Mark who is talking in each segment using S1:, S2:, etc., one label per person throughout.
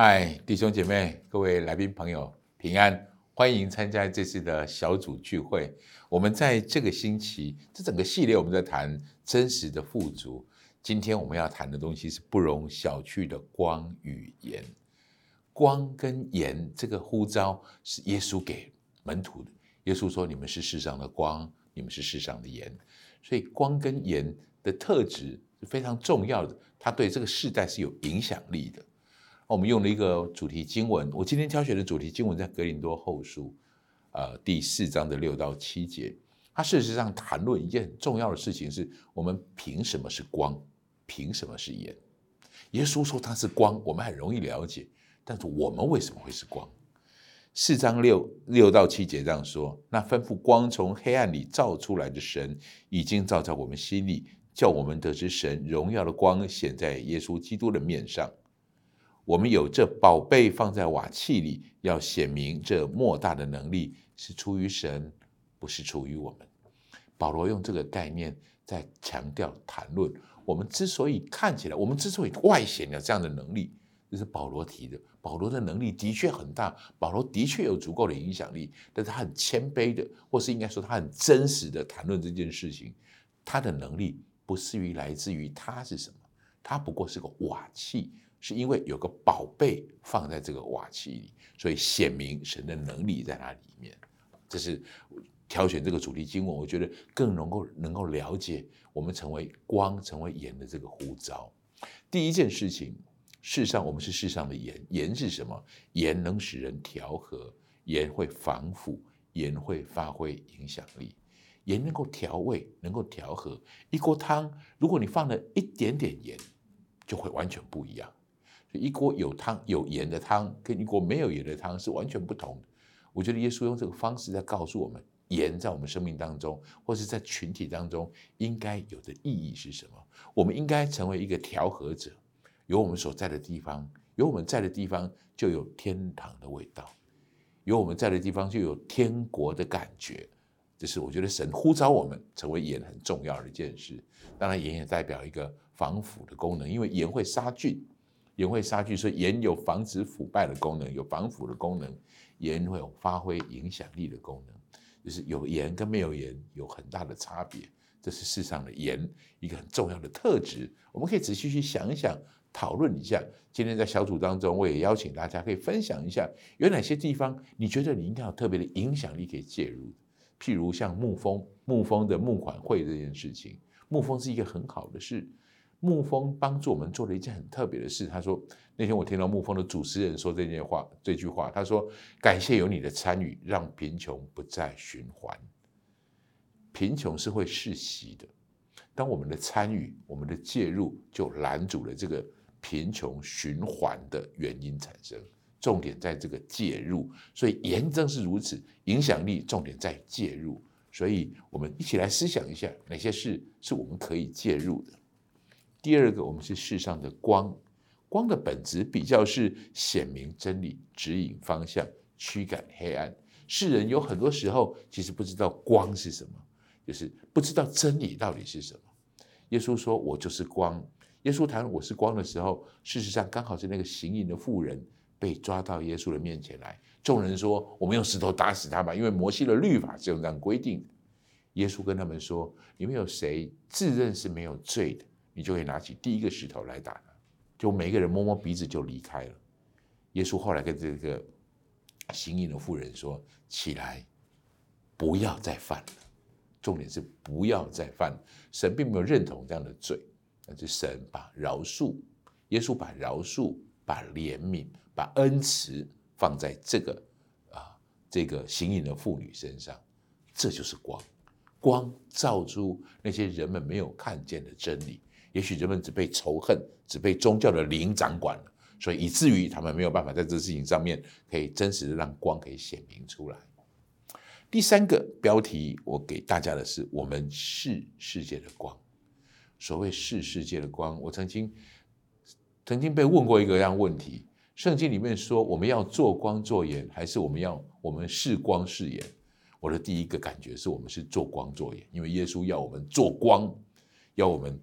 S1: 嗨，弟兄姐妹，各位来宾朋友，平安，欢迎参加这次的小组聚会。我们在这个星期，这整个系列我们在谈真实的富足。今天我们要谈的东西是不容小觑的光与盐。光跟盐这个呼召是耶稣给门徒的。耶稣说：“你们是世上的光，你们是世上的盐。”所以光跟盐的特质是非常重要的，它对这个世代是有影响力的。我们用了一个主题经文，我今天挑选的主题经文在格林多后书，呃，第四章的六到七节。它事实上谈论一件很重要的事情，是我们凭什么是光，凭什么是盐？耶稣说他是光，我们很容易了解，但是我们为什么会是光？四章六六到七节这样说：那吩咐光从黑暗里照出来的神，已经照在我们心里，叫我们得知神荣耀的光显在耶稣基督的面上。我们有这宝贝放在瓦器里，要显明这莫大的能力是出于神，不是出于我们。保罗用这个概念在强调谈论我们之所以看起来，我们之所以外显有这样的能力，这是保罗提的。保罗的能力的确很大，保罗的确有足够的影响力，但是他很谦卑的，或是应该说他很真实的谈论这件事情。他的能力不是于来自于他是什么，他不过是个瓦器。是因为有个宝贝放在这个瓦器里，所以显明神的能力在那里面。这是挑选这个主题经文，我觉得更能够能够了解我们成为光、成为盐的这个呼召。第一件事情，世上我们是世上的盐，盐是什么？盐能使人调和，盐会防腐，盐会发挥影响力，盐能够调味，能够调和。一锅汤，如果你放了一点点盐，就会完全不一样。一锅有汤有盐的汤，跟一锅没有盐的汤是完全不同的。我觉得耶稣用这个方式在告诉我们，盐在我们生命当中，或是在群体当中应该有的意义是什么？我们应该成为一个调和者。有我们所在的地方，有我们在的地方，就有天堂的味道；有我们在的地方，就有天国的感觉。这是我觉得神呼召我们成为盐很重要的一件事。当然，盐也代表一个防腐的功能，因为盐会杀菌。盐会杀菌，所以盐有防止腐败的功能，有防腐的功能。盐会有发挥影响力的功能，就是有盐跟没有盐有很大的差别。这是世上的盐一个很重要的特质。我们可以仔细去想一想，讨论一下。今天在小组当中，我也邀请大家可以分享一下，有哪些地方你觉得你应该有特别的影响力可以介入。譬如像牧风，牧风的募款会这件事情，牧风是一个很好的事。沐风帮助我们做了一件很特别的事。他说：“那天我听到沐风的主持人说这件话，这句话，他说：‘感谢有你的参与，让贫穷不再循环。贫穷是会世袭的，当我们的参与、我们的介入，就拦阻了这个贫穷循环的原因产生。重点在这个介入，所以严正是如此。影响力重点在介入，所以我们一起来思想一下，哪些事是我们可以介入的。”第二个，我们是世上的光，光的本质比较是显明真理、指引方向、驱赶黑暗。世人有很多时候其实不知道光是什么，就是不知道真理到底是什么。耶稣说：“我就是光。”耶稣谈我是光的时候，事实上刚好是那个行淫的妇人被抓到耶稣的面前来。众人说：“我们用石头打死他吧，因为摩西的律法是用这样规定的。”耶稣跟他们说：“你们有谁自认是没有罪的？”你就可以拿起第一个石头来打他，就每个人摸摸鼻子就离开了。耶稣后来跟这个行淫的妇人说：“起来，不要再犯了。”重点是不要再犯。神并没有认同这样的罪，但是神把饶恕，耶稣把饶恕、把怜悯、把恩慈放在这个啊这个行淫的妇女身上，这就是光，光照出那些人们没有看见的真理。也许人们只被仇恨、只被宗教的灵掌管了，所以以至于他们没有办法在这事情上面可以真实的让光可以显明出来。第三个标题我给大家的是：我们是世界的光。所谓是世界的光，我曾经曾经被问过一个样问题：圣经里面说我们要做光做盐，还是我们要我们是光是盐？我的第一个感觉是我们是做光做盐，因为耶稣要我们做光，要我们。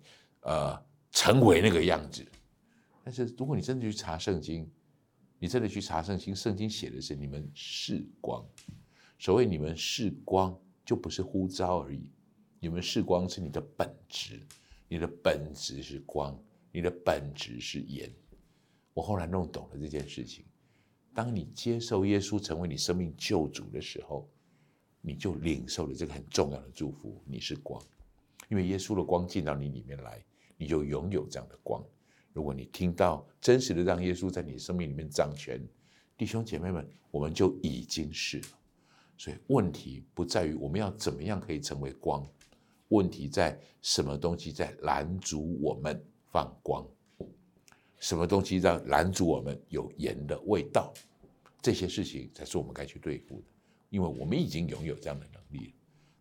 S1: 呃，成为那个样子。但是如果你真的去查圣经，你真的去查圣经，圣经写的是你们是光。所谓你们是光，就不是呼召而已。你们是光是你的本质，你的本质是光，你的本质是盐。我后来弄懂了这件事情。当你接受耶稣成为你生命救主的时候，你就领受了这个很重要的祝福。你是光，因为耶稣的光进到你里面来，你就拥有这样的光。如果你听到真实的让耶稣在你生命里面掌权，弟兄姐妹们，我们就已经是了。所以问题不在于我们要怎么样可以成为光，问题在什么东西在拦阻我们放光，什么东西在拦阻我们有盐的味道，这些事情才是我们该去对付的，因为我们已经拥有这样的能力了。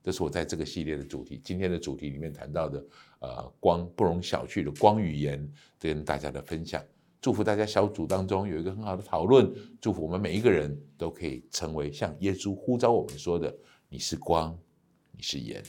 S1: 这是我在这个系列的主题，今天的主题里面谈到的，呃，光不容小觑的光语言，跟大家的分享。祝福大家小组当中有一个很好的讨论，祝福我们每一个人都可以成为像耶稣呼召我们说的：“你是光，你是盐。”